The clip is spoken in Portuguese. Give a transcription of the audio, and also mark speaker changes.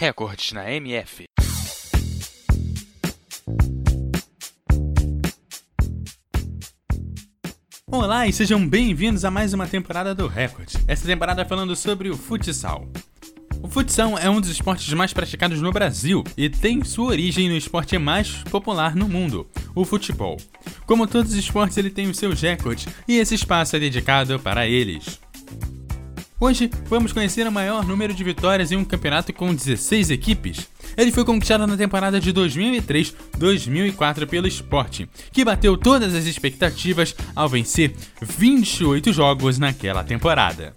Speaker 1: Recordes na MF.
Speaker 2: Olá e sejam bem-vindos a mais uma temporada do Record. Essa temporada falando sobre o futsal. O futsal é um dos esportes mais praticados no Brasil e tem sua origem no esporte mais popular no mundo, o futebol. Como todos os esportes, ele tem os seus recordes e esse espaço é dedicado para eles. Hoje vamos conhecer o maior número de vitórias em um campeonato com 16 equipes. Ele foi conquistado na temporada de 2003-2004 pelo Sport, que bateu todas as expectativas ao vencer 28 jogos naquela temporada.